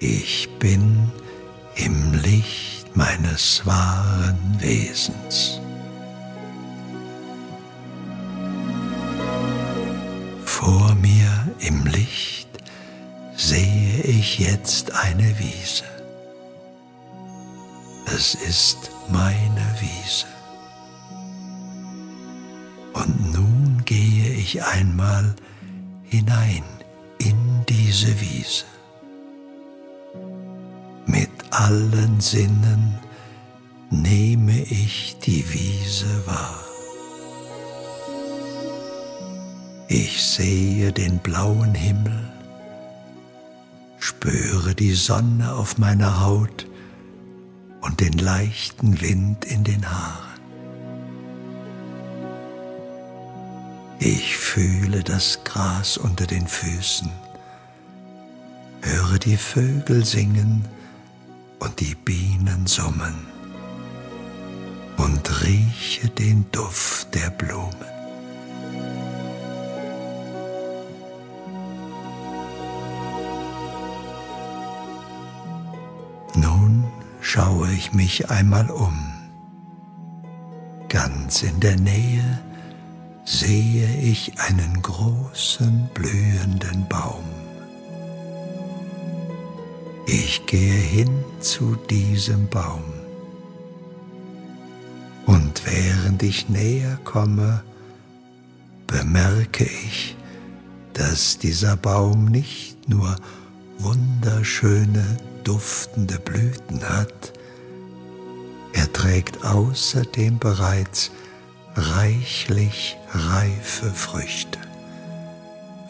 Ich bin im Licht meines wahren Wesens. Vor mir im Licht sehe ich jetzt eine Wiese. Es ist meine Wiese. Und nun gehe ich einmal hinein in diese Wiese. Allen Sinnen nehme ich die Wiese wahr. Ich sehe den blauen Himmel, spüre die Sonne auf meiner Haut und den leichten Wind in den Haaren. Ich fühle das Gras unter den Füßen, höre die Vögel singen und die Bienen summen und rieche den Duft der Blumen. Nun schaue ich mich einmal um. Ganz in der Nähe sehe ich einen großen blühenden Baum. Ich gehe hin zu diesem Baum. Und während ich näher komme, bemerke ich, dass dieser Baum nicht nur wunderschöne, duftende Blüten hat, er trägt außerdem bereits reichlich reife Früchte.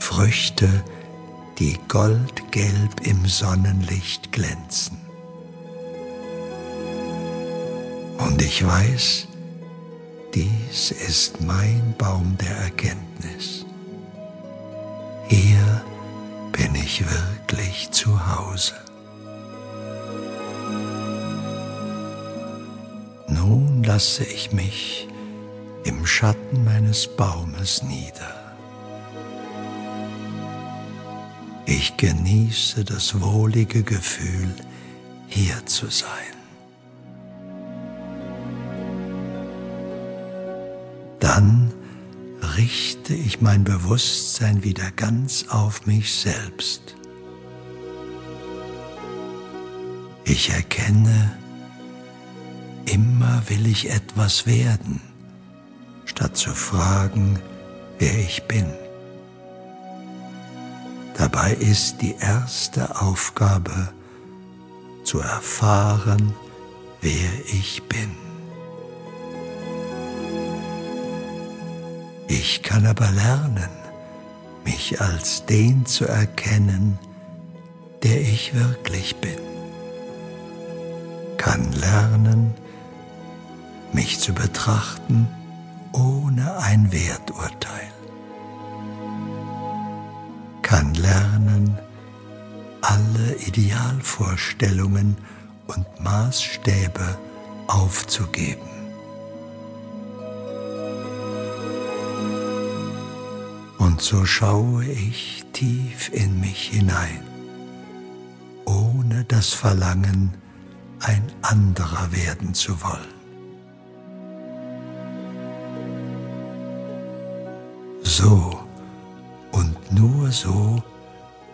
Früchte, die goldgelb im Sonnenlicht glänzen. Und ich weiß, dies ist mein Baum der Erkenntnis. Hier bin ich wirklich zu Hause. Nun lasse ich mich im Schatten meines Baumes nieder. Ich genieße das wohlige Gefühl, hier zu sein. Dann richte ich mein Bewusstsein wieder ganz auf mich selbst. Ich erkenne, immer will ich etwas werden statt zu fragen, wer ich bin. Dabei ist die erste Aufgabe zu erfahren, wer ich bin. Ich kann aber lernen, mich als den zu erkennen, der ich wirklich bin. Kann lernen, mich zu betrachten, ohne ein Werturteil, kann lernen, alle Idealvorstellungen und Maßstäbe aufzugeben. Und so schaue ich tief in mich hinein, ohne das Verlangen, ein anderer werden zu wollen. So nur so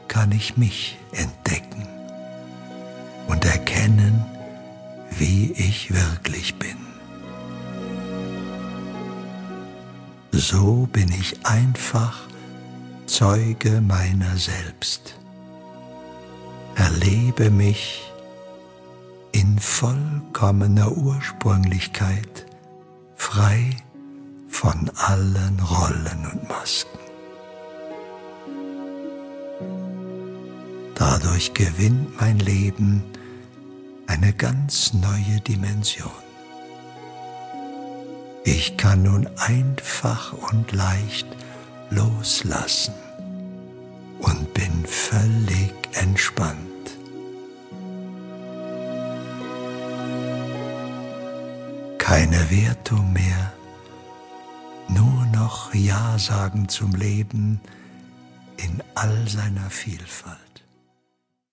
kann ich mich entdecken und erkennen, wie ich wirklich bin. So bin ich einfach Zeuge meiner selbst, erlebe mich in vollkommener Ursprünglichkeit, frei von allen Rollen und Masken. Dadurch gewinnt mein Leben eine ganz neue Dimension. Ich kann nun einfach und leicht loslassen und bin völlig entspannt. Keine Wertung mehr, nur noch Ja sagen zum Leben in all seiner Vielfalt.